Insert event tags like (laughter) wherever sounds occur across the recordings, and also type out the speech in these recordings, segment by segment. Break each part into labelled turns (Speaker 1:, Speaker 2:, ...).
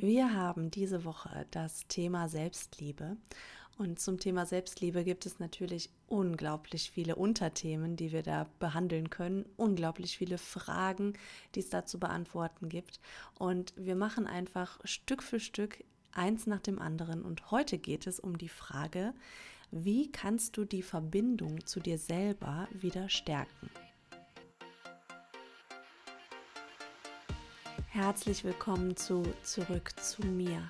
Speaker 1: Wir haben diese Woche das Thema Selbstliebe. Und zum Thema Selbstliebe gibt es natürlich unglaublich viele Unterthemen, die wir da behandeln können, unglaublich viele Fragen, die es da zu beantworten gibt. Und wir machen einfach Stück für Stück eins nach dem anderen. Und heute geht es um die Frage, wie kannst du die Verbindung zu dir selber wieder stärken? Herzlich willkommen zu Zurück zu mir,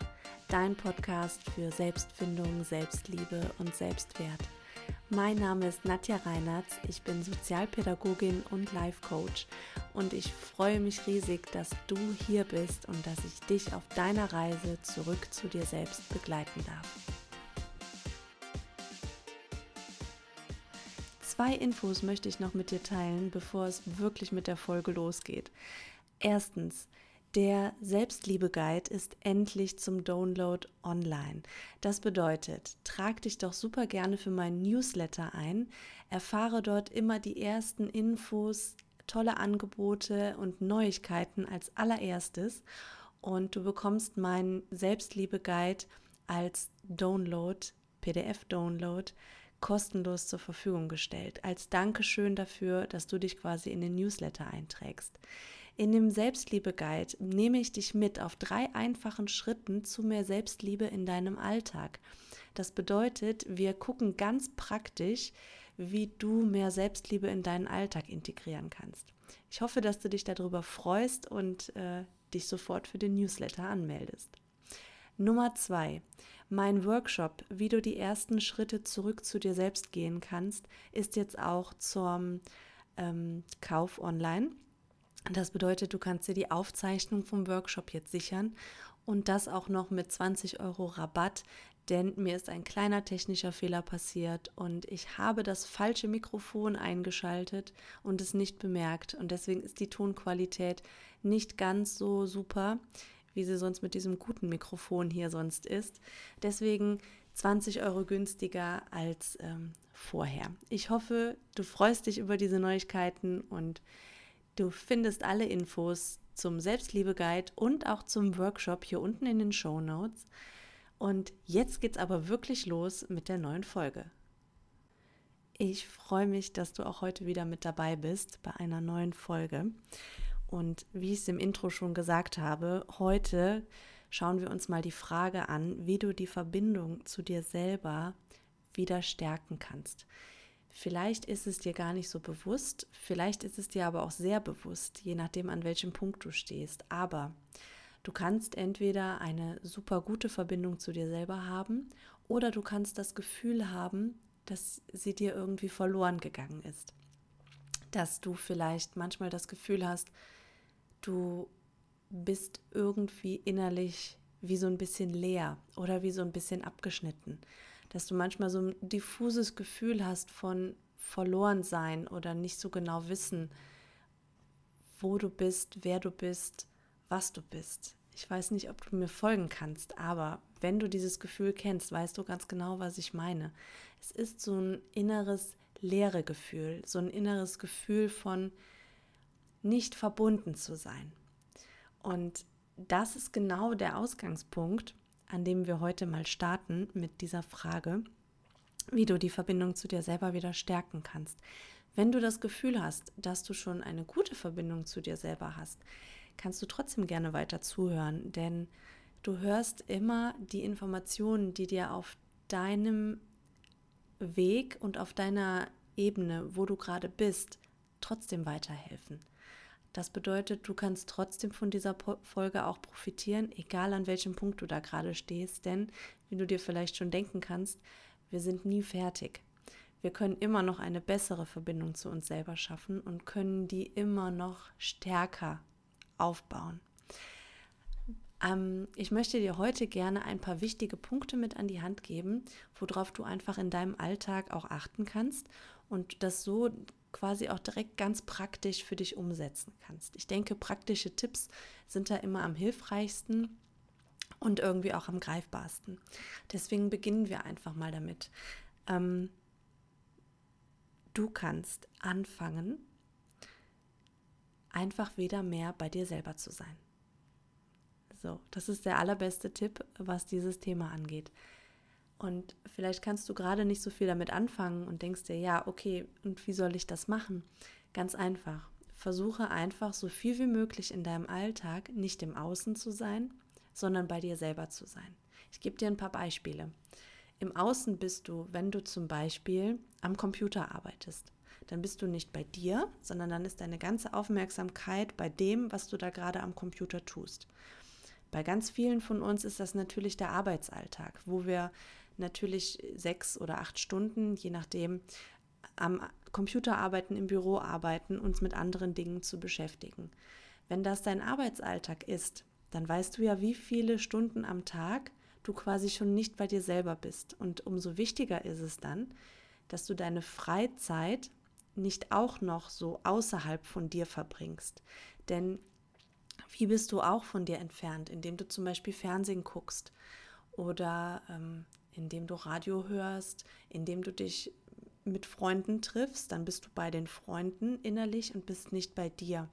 Speaker 1: dein Podcast für Selbstfindung, Selbstliebe und Selbstwert. Mein Name ist Nadja Reinertz, ich bin Sozialpädagogin und Life Coach und ich freue mich riesig, dass du hier bist und dass ich dich auf deiner Reise zurück zu dir selbst begleiten darf. Zwei Infos möchte ich noch mit dir teilen, bevor es wirklich mit der Folge losgeht. Erstens, der Selbstliebe-Guide ist endlich zum Download online. Das bedeutet, trag dich doch super gerne für meinen Newsletter ein, erfahre dort immer die ersten Infos, tolle Angebote und Neuigkeiten als allererstes und du bekommst meinen Selbstliebe-Guide als Download, PDF-Download kostenlos zur Verfügung gestellt, als Dankeschön dafür, dass du dich quasi in den Newsletter einträgst. In dem Selbstliebe-Guide nehme ich dich mit auf drei einfachen Schritten zu mehr Selbstliebe in deinem Alltag. Das bedeutet, wir gucken ganz praktisch, wie du mehr Selbstliebe in deinen Alltag integrieren kannst. Ich hoffe, dass du dich darüber freust und äh, dich sofort für den Newsletter anmeldest. Nummer zwei. Mein Workshop, wie du die ersten Schritte zurück zu dir selbst gehen kannst, ist jetzt auch zum ähm, Kauf online. Das bedeutet, du kannst dir die Aufzeichnung vom Workshop jetzt sichern und das auch noch mit 20 Euro Rabatt, denn mir ist ein kleiner technischer Fehler passiert und ich habe das falsche Mikrofon eingeschaltet und es nicht bemerkt und deswegen ist die Tonqualität nicht ganz so super, wie sie sonst mit diesem guten Mikrofon hier sonst ist. Deswegen 20 Euro günstiger als ähm, vorher. Ich hoffe, du freust dich über diese Neuigkeiten und Du findest alle Infos zum Selbstliebe-Guide und auch zum Workshop hier unten in den Show Notes. Und jetzt geht's aber wirklich los mit der neuen Folge. Ich freue mich, dass du auch heute wieder mit dabei bist bei einer neuen Folge. Und wie ich es im Intro schon gesagt habe, heute schauen wir uns mal die Frage an, wie du die Verbindung zu dir selber wieder stärken kannst. Vielleicht ist es dir gar nicht so bewusst, vielleicht ist es dir aber auch sehr bewusst, je nachdem, an welchem Punkt du stehst. Aber du kannst entweder eine super gute Verbindung zu dir selber haben oder du kannst das Gefühl haben, dass sie dir irgendwie verloren gegangen ist. Dass du vielleicht manchmal das Gefühl hast, du bist irgendwie innerlich wie so ein bisschen leer oder wie so ein bisschen abgeschnitten dass du manchmal so ein diffuses Gefühl hast von verloren sein oder nicht so genau wissen, wo du bist, wer du bist, was du bist. Ich weiß nicht, ob du mir folgen kannst, aber wenn du dieses Gefühl kennst, weißt du ganz genau, was ich meine. Es ist so ein inneres leere Gefühl, so ein inneres Gefühl von nicht verbunden zu sein. Und das ist genau der Ausgangspunkt, an dem wir heute mal starten mit dieser Frage, wie du die Verbindung zu dir selber wieder stärken kannst. Wenn du das Gefühl hast, dass du schon eine gute Verbindung zu dir selber hast, kannst du trotzdem gerne weiter zuhören, denn du hörst immer die Informationen, die dir auf deinem Weg und auf deiner Ebene, wo du gerade bist, trotzdem weiterhelfen. Das bedeutet, du kannst trotzdem von dieser Folge auch profitieren, egal an welchem Punkt du da gerade stehst, denn wie du dir vielleicht schon denken kannst, wir sind nie fertig. Wir können immer noch eine bessere Verbindung zu uns selber schaffen und können die immer noch stärker aufbauen. Ähm, ich möchte dir heute gerne ein paar wichtige Punkte mit an die Hand geben, worauf du einfach in deinem Alltag auch achten kannst und das so quasi auch direkt ganz praktisch für dich umsetzen kannst. Ich denke, praktische Tipps sind da immer am hilfreichsten und irgendwie auch am greifbarsten. Deswegen beginnen wir einfach mal damit. Ähm, du kannst anfangen, einfach wieder mehr bei dir selber zu sein. So, das ist der allerbeste Tipp, was dieses Thema angeht. Und vielleicht kannst du gerade nicht so viel damit anfangen und denkst dir, ja, okay, und wie soll ich das machen? Ganz einfach. Versuche einfach so viel wie möglich in deinem Alltag nicht im Außen zu sein, sondern bei dir selber zu sein. Ich gebe dir ein paar Beispiele. Im Außen bist du, wenn du zum Beispiel am Computer arbeitest. Dann bist du nicht bei dir, sondern dann ist deine ganze Aufmerksamkeit bei dem, was du da gerade am Computer tust. Bei ganz vielen von uns ist das natürlich der Arbeitsalltag, wo wir natürlich sechs oder acht Stunden, je nachdem, am Computer arbeiten, im Büro arbeiten, uns mit anderen Dingen zu beschäftigen. Wenn das dein Arbeitsalltag ist, dann weißt du ja, wie viele Stunden am Tag du quasi schon nicht bei dir selber bist. Und umso wichtiger ist es dann, dass du deine Freizeit nicht auch noch so außerhalb von dir verbringst. Denn wie bist du auch von dir entfernt, indem du zum Beispiel Fernsehen guckst oder ähm, indem du Radio hörst, indem du dich mit Freunden triffst, dann bist du bei den Freunden innerlich und bist nicht bei dir.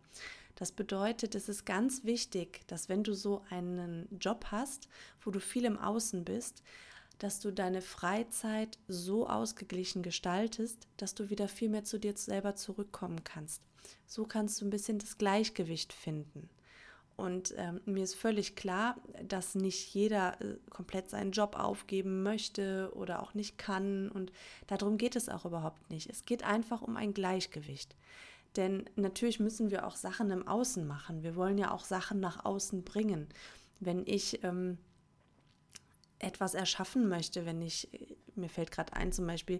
Speaker 1: Das bedeutet, es ist ganz wichtig, dass wenn du so einen Job hast, wo du viel im Außen bist, dass du deine Freizeit so ausgeglichen gestaltest, dass du wieder viel mehr zu dir selber zurückkommen kannst. So kannst du ein bisschen das Gleichgewicht finden. Und ähm, mir ist völlig klar, dass nicht jeder äh, komplett seinen Job aufgeben möchte oder auch nicht kann. Und darum geht es auch überhaupt nicht. Es geht einfach um ein Gleichgewicht. Denn natürlich müssen wir auch Sachen im Außen machen. Wir wollen ja auch Sachen nach außen bringen. Wenn ich ähm, etwas erschaffen möchte, wenn ich, mir fällt gerade ein, zum Beispiel,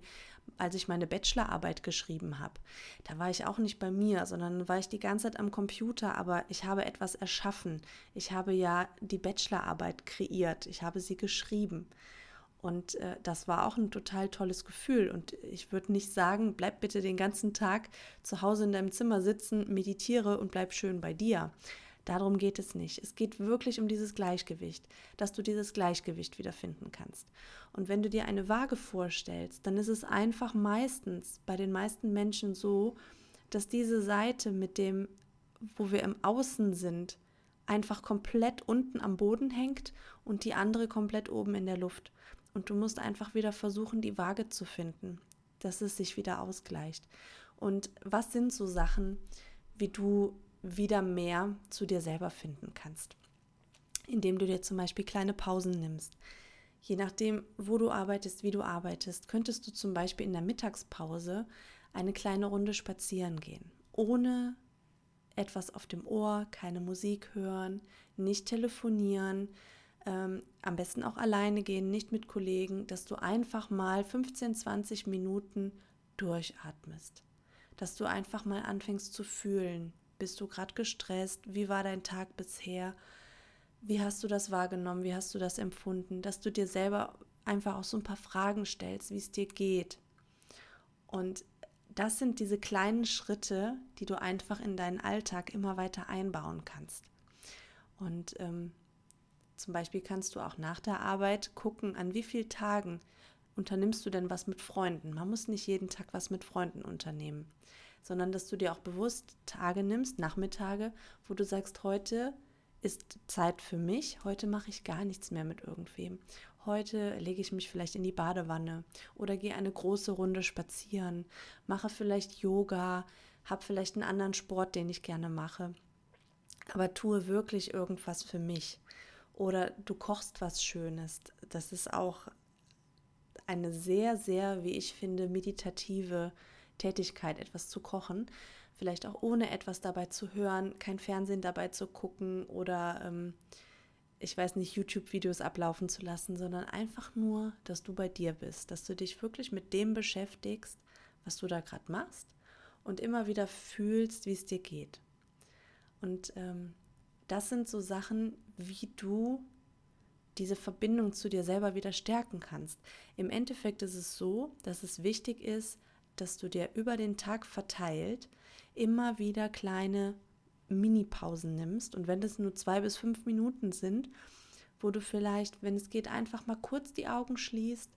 Speaker 1: als ich meine Bachelorarbeit geschrieben habe, da war ich auch nicht bei mir, sondern war ich die ganze Zeit am Computer, aber ich habe etwas erschaffen. Ich habe ja die Bachelorarbeit kreiert, ich habe sie geschrieben. Und äh, das war auch ein total tolles Gefühl. Und ich würde nicht sagen, bleib bitte den ganzen Tag zu Hause in deinem Zimmer sitzen, meditiere und bleib schön bei dir. Darum geht es nicht. Es geht wirklich um dieses Gleichgewicht, dass du dieses Gleichgewicht wiederfinden kannst. Und wenn du dir eine Waage vorstellst, dann ist es einfach meistens bei den meisten Menschen so, dass diese Seite mit dem, wo wir im Außen sind, einfach komplett unten am Boden hängt und die andere komplett oben in der Luft. Und du musst einfach wieder versuchen, die Waage zu finden, dass es sich wieder ausgleicht. Und was sind so Sachen, wie du wieder mehr zu dir selber finden kannst. Indem du dir zum Beispiel kleine Pausen nimmst. Je nachdem, wo du arbeitest, wie du arbeitest, könntest du zum Beispiel in der Mittagspause eine kleine Runde spazieren gehen, ohne etwas auf dem Ohr, keine Musik hören, nicht telefonieren, ähm, am besten auch alleine gehen, nicht mit Kollegen, dass du einfach mal 15, 20 Minuten durchatmest, dass du einfach mal anfängst zu fühlen, bist du gerade gestresst? Wie war dein Tag bisher? Wie hast du das wahrgenommen? Wie hast du das empfunden? Dass du dir selber einfach auch so ein paar Fragen stellst, wie es dir geht. Und das sind diese kleinen Schritte, die du einfach in deinen Alltag immer weiter einbauen kannst. Und ähm, zum Beispiel kannst du auch nach der Arbeit gucken, an wie vielen Tagen unternimmst du denn was mit Freunden. Man muss nicht jeden Tag was mit Freunden unternehmen sondern dass du dir auch bewusst Tage nimmst, Nachmittage, wo du sagst, heute ist Zeit für mich, heute mache ich gar nichts mehr mit irgendwem. Heute lege ich mich vielleicht in die Badewanne oder gehe eine große Runde spazieren, mache vielleicht Yoga, habe vielleicht einen anderen Sport, den ich gerne mache, aber tue wirklich irgendwas für mich. Oder du kochst was Schönes. Das ist auch eine sehr, sehr, wie ich finde, meditative Tätigkeit, etwas zu kochen. Vielleicht auch ohne etwas dabei zu hören, kein Fernsehen dabei zu gucken oder ähm, ich weiß nicht, YouTube-Videos ablaufen zu lassen, sondern einfach nur, dass du bei dir bist, dass du dich wirklich mit dem beschäftigst, was du da gerade machst und immer wieder fühlst, wie es dir geht. Und ähm, das sind so Sachen, wie du diese Verbindung zu dir selber wieder stärken kannst. Im Endeffekt ist es so, dass es wichtig ist, dass du dir über den Tag verteilt immer wieder kleine Mini-Pausen nimmst. Und wenn es nur zwei bis fünf Minuten sind, wo du vielleicht, wenn es geht, einfach mal kurz die Augen schließt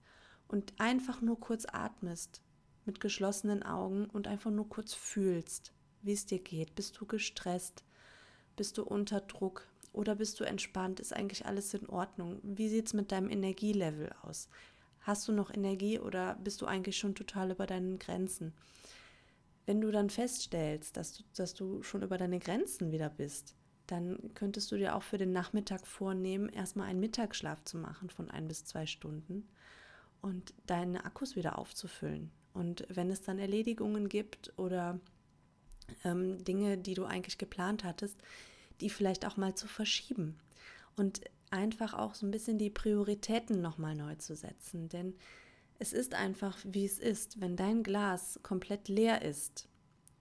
Speaker 1: und einfach nur kurz atmest mit geschlossenen Augen und einfach nur kurz fühlst, wie es dir geht. Bist du gestresst? Bist du unter Druck? Oder bist du entspannt? Ist eigentlich alles in Ordnung? Wie sieht es mit deinem Energielevel aus? Hast du noch Energie oder bist du eigentlich schon total über deinen Grenzen? Wenn du dann feststellst, dass du, dass du schon über deine Grenzen wieder bist, dann könntest du dir auch für den Nachmittag vornehmen, erstmal einen Mittagsschlaf zu machen von ein bis zwei Stunden und deine Akkus wieder aufzufüllen. Und wenn es dann Erledigungen gibt oder ähm, Dinge, die du eigentlich geplant hattest, die vielleicht auch mal zu verschieben und einfach auch so ein bisschen die Prioritäten nochmal neu zu setzen. Denn es ist einfach, wie es ist. Wenn dein Glas komplett leer ist,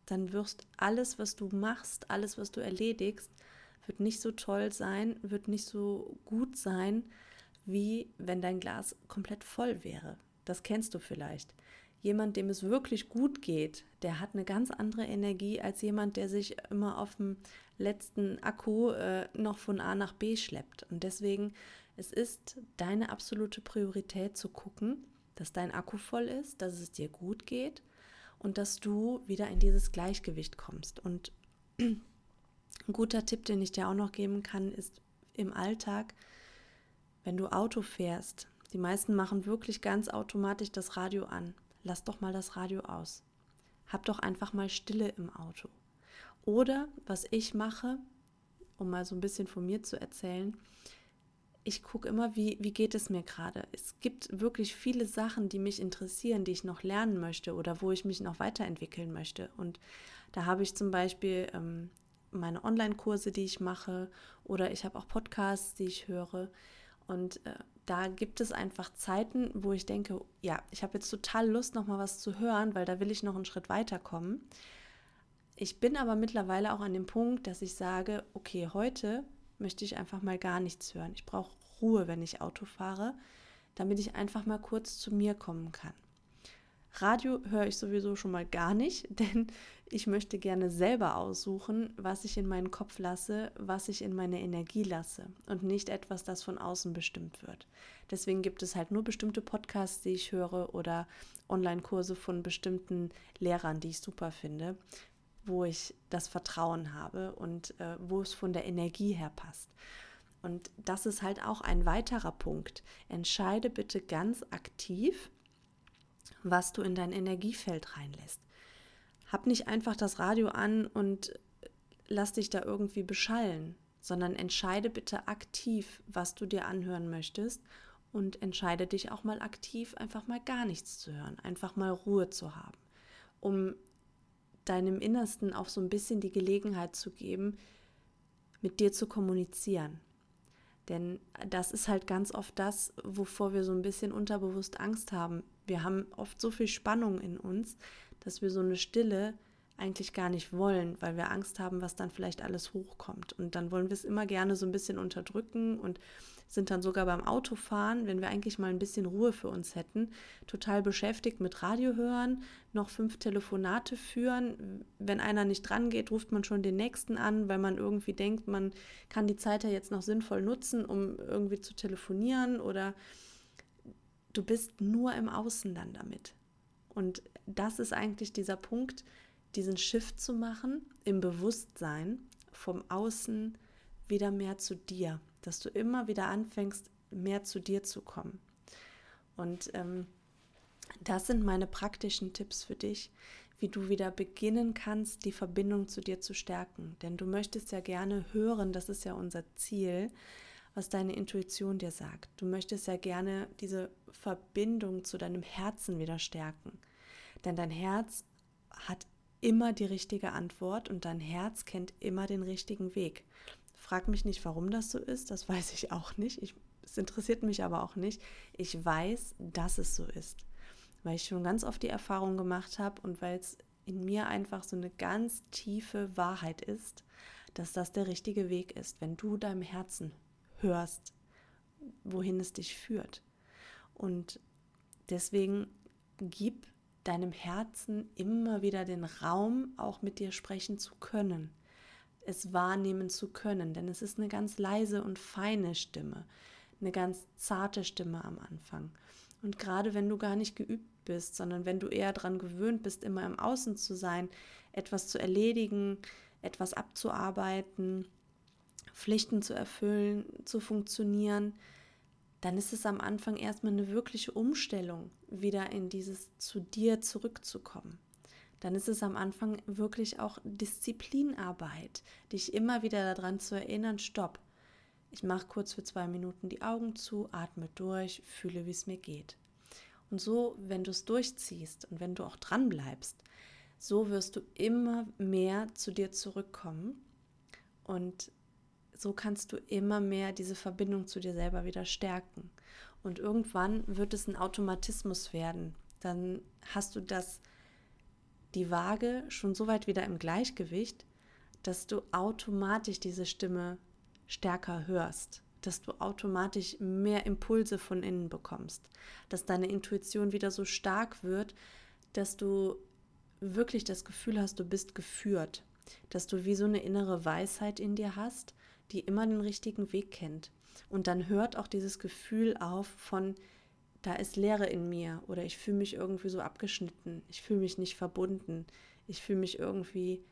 Speaker 1: dann wirst alles, was du machst, alles, was du erledigst, wird nicht so toll sein, wird nicht so gut sein, wie wenn dein Glas komplett voll wäre. Das kennst du vielleicht. Jemand, dem es wirklich gut geht, der hat eine ganz andere Energie als jemand, der sich immer auf dem letzten Akku äh, noch von A nach B schleppt. Und deswegen, es ist deine absolute Priorität zu gucken, dass dein Akku voll ist, dass es dir gut geht und dass du wieder in dieses Gleichgewicht kommst. Und ein guter Tipp, den ich dir auch noch geben kann, ist im Alltag, wenn du Auto fährst, die meisten machen wirklich ganz automatisch das Radio an. Lass doch mal das Radio aus. Hab doch einfach mal Stille im Auto. Oder was ich mache, um mal so ein bisschen von mir zu erzählen, ich gucke immer, wie, wie geht es mir gerade. Es gibt wirklich viele Sachen, die mich interessieren, die ich noch lernen möchte oder wo ich mich noch weiterentwickeln möchte. Und da habe ich zum Beispiel ähm, meine Online-Kurse, die ich mache, oder ich habe auch Podcasts, die ich höre. Und äh, da gibt es einfach Zeiten, wo ich denke, ja, ich habe jetzt total Lust, noch mal was zu hören, weil da will ich noch einen Schritt weiterkommen. Ich bin aber mittlerweile auch an dem Punkt, dass ich sage, okay, heute möchte ich einfach mal gar nichts hören. Ich brauche Ruhe, wenn ich Auto fahre, damit ich einfach mal kurz zu mir kommen kann. Radio höre ich sowieso schon mal gar nicht, (laughs) denn ich möchte gerne selber aussuchen, was ich in meinen Kopf lasse, was ich in meine Energie lasse und nicht etwas, das von außen bestimmt wird. Deswegen gibt es halt nur bestimmte Podcasts, die ich höre oder Online-Kurse von bestimmten Lehrern, die ich super finde, wo ich das Vertrauen habe und äh, wo es von der Energie her passt. Und das ist halt auch ein weiterer Punkt. Entscheide bitte ganz aktiv, was du in dein Energiefeld reinlässt. Hab nicht einfach das Radio an und lass dich da irgendwie beschallen, sondern entscheide bitte aktiv, was du dir anhören möchtest und entscheide dich auch mal aktiv, einfach mal gar nichts zu hören, einfach mal Ruhe zu haben, um deinem Innersten auch so ein bisschen die Gelegenheit zu geben, mit dir zu kommunizieren. Denn das ist halt ganz oft das, wovor wir so ein bisschen unterbewusst Angst haben. Wir haben oft so viel Spannung in uns, dass wir so eine Stille eigentlich gar nicht wollen, weil wir Angst haben, was dann vielleicht alles hochkommt. Und dann wollen wir es immer gerne so ein bisschen unterdrücken und sind dann sogar beim Autofahren, wenn wir eigentlich mal ein bisschen Ruhe für uns hätten, total beschäftigt mit Radio hören, noch fünf Telefonate führen. Wenn einer nicht dran geht, ruft man schon den nächsten an, weil man irgendwie denkt, man kann die Zeit ja jetzt noch sinnvoll nutzen, um irgendwie zu telefonieren oder du bist nur im Außen dann damit. Und das ist eigentlich dieser Punkt, diesen Shift zu machen im Bewusstsein vom Außen wieder mehr zu dir, dass du immer wieder anfängst, mehr zu dir zu kommen. Und ähm, das sind meine praktischen Tipps für dich, wie du wieder beginnen kannst, die Verbindung zu dir zu stärken. Denn du möchtest ja gerne hören, das ist ja unser Ziel, was deine Intuition dir sagt. Du möchtest ja gerne diese Verbindung zu deinem Herzen wieder stärken. Denn dein Herz hat immer die richtige Antwort und dein Herz kennt immer den richtigen Weg. Frag mich nicht, warum das so ist, das (laughs) weiß ich auch nicht. Ich, es interessiert mich aber auch nicht. Ich weiß, dass es so ist, weil ich schon ganz oft die Erfahrung gemacht habe und weil es in mir einfach so eine ganz tiefe Wahrheit ist, dass das der richtige Weg ist, wenn du deinem Herzen hörst, wohin es dich führt. Und deswegen gib deinem Herzen immer wieder den Raum, auch mit dir sprechen zu können, es wahrnehmen zu können, denn es ist eine ganz leise und feine Stimme, eine ganz zarte Stimme am Anfang. Und gerade wenn du gar nicht geübt bist, sondern wenn du eher daran gewöhnt bist, immer im Außen zu sein, etwas zu erledigen, etwas abzuarbeiten, Pflichten zu erfüllen, zu funktionieren, dann ist es am Anfang erstmal eine wirkliche Umstellung, wieder in dieses zu dir zurückzukommen. Dann ist es am Anfang wirklich auch Disziplinarbeit, dich immer wieder daran zu erinnern, stopp. Ich mache kurz für zwei Minuten die Augen zu, atme durch, fühle, wie es mir geht. Und so, wenn du es durchziehst und wenn du auch dran bleibst, so wirst du immer mehr zu dir zurückkommen und so kannst du immer mehr diese Verbindung zu dir selber wieder stärken. Und irgendwann wird es ein Automatismus werden. Dann hast du das, die Waage schon so weit wieder im Gleichgewicht, dass du automatisch diese Stimme stärker hörst, dass du automatisch mehr Impulse von innen bekommst, dass deine Intuition wieder so stark wird, dass du wirklich das Gefühl hast, du bist geführt, dass du wie so eine innere Weisheit in dir hast, die immer den richtigen Weg kennt. Und dann hört auch dieses Gefühl auf von, da ist Leere in mir oder ich fühle mich irgendwie so abgeschnitten, ich fühle mich nicht verbunden, ich fühle mich irgendwie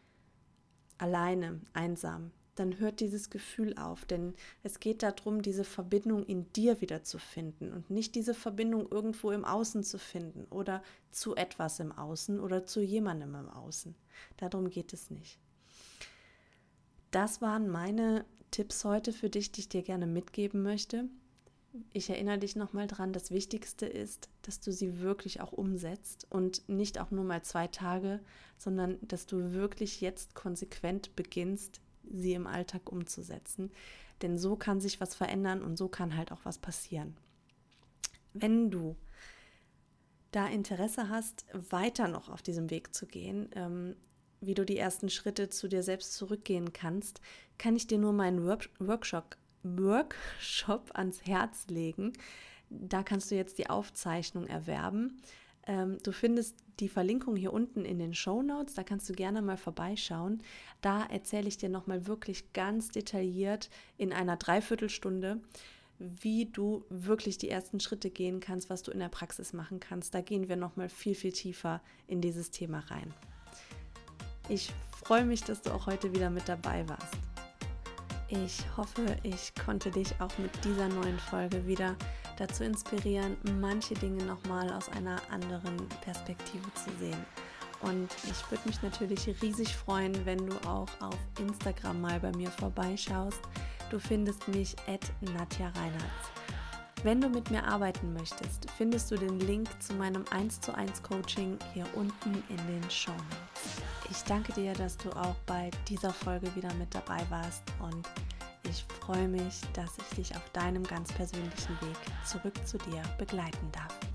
Speaker 1: alleine, einsam. Dann hört dieses Gefühl auf, denn es geht darum, diese Verbindung in dir wieder zu finden und nicht diese Verbindung irgendwo im Außen zu finden oder zu etwas im Außen oder zu jemandem im Außen. Darum geht es nicht. Das waren meine Tipps heute für dich, die ich dir gerne mitgeben möchte. Ich erinnere dich nochmal dran, das Wichtigste ist, dass du sie wirklich auch umsetzt und nicht auch nur mal zwei Tage, sondern dass du wirklich jetzt konsequent beginnst, sie im Alltag umzusetzen. Denn so kann sich was verändern und so kann halt auch was passieren. Wenn du da Interesse hast, weiter noch auf diesem Weg zu gehen, ähm, wie du die ersten Schritte zu dir selbst zurückgehen kannst, kann ich dir nur meinen Work Workshop, Workshop ans Herz legen. Da kannst du jetzt die Aufzeichnung erwerben. Ähm, du findest die Verlinkung hier unten in den Show Notes, da kannst du gerne mal vorbeischauen. Da erzähle ich dir nochmal wirklich ganz detailliert in einer Dreiviertelstunde, wie du wirklich die ersten Schritte gehen kannst, was du in der Praxis machen kannst. Da gehen wir nochmal viel, viel tiefer in dieses Thema rein. Ich freue mich, dass du auch heute wieder mit dabei warst. Ich hoffe, ich konnte dich auch mit dieser neuen Folge wieder dazu inspirieren, manche Dinge nochmal aus einer anderen Perspektive zu sehen. Und ich würde mich natürlich riesig freuen, wenn du auch auf Instagram mal bei mir vorbeischaust. Du findest mich at Nadja Reinhardt. Wenn du mit mir arbeiten möchtest, findest du den Link zu meinem 1 zu 1 Coaching hier unten in den Show Notes. Ich danke dir, dass du auch bei dieser Folge wieder mit dabei warst und ich freue mich, dass ich dich auf deinem ganz persönlichen Weg zurück zu dir begleiten darf.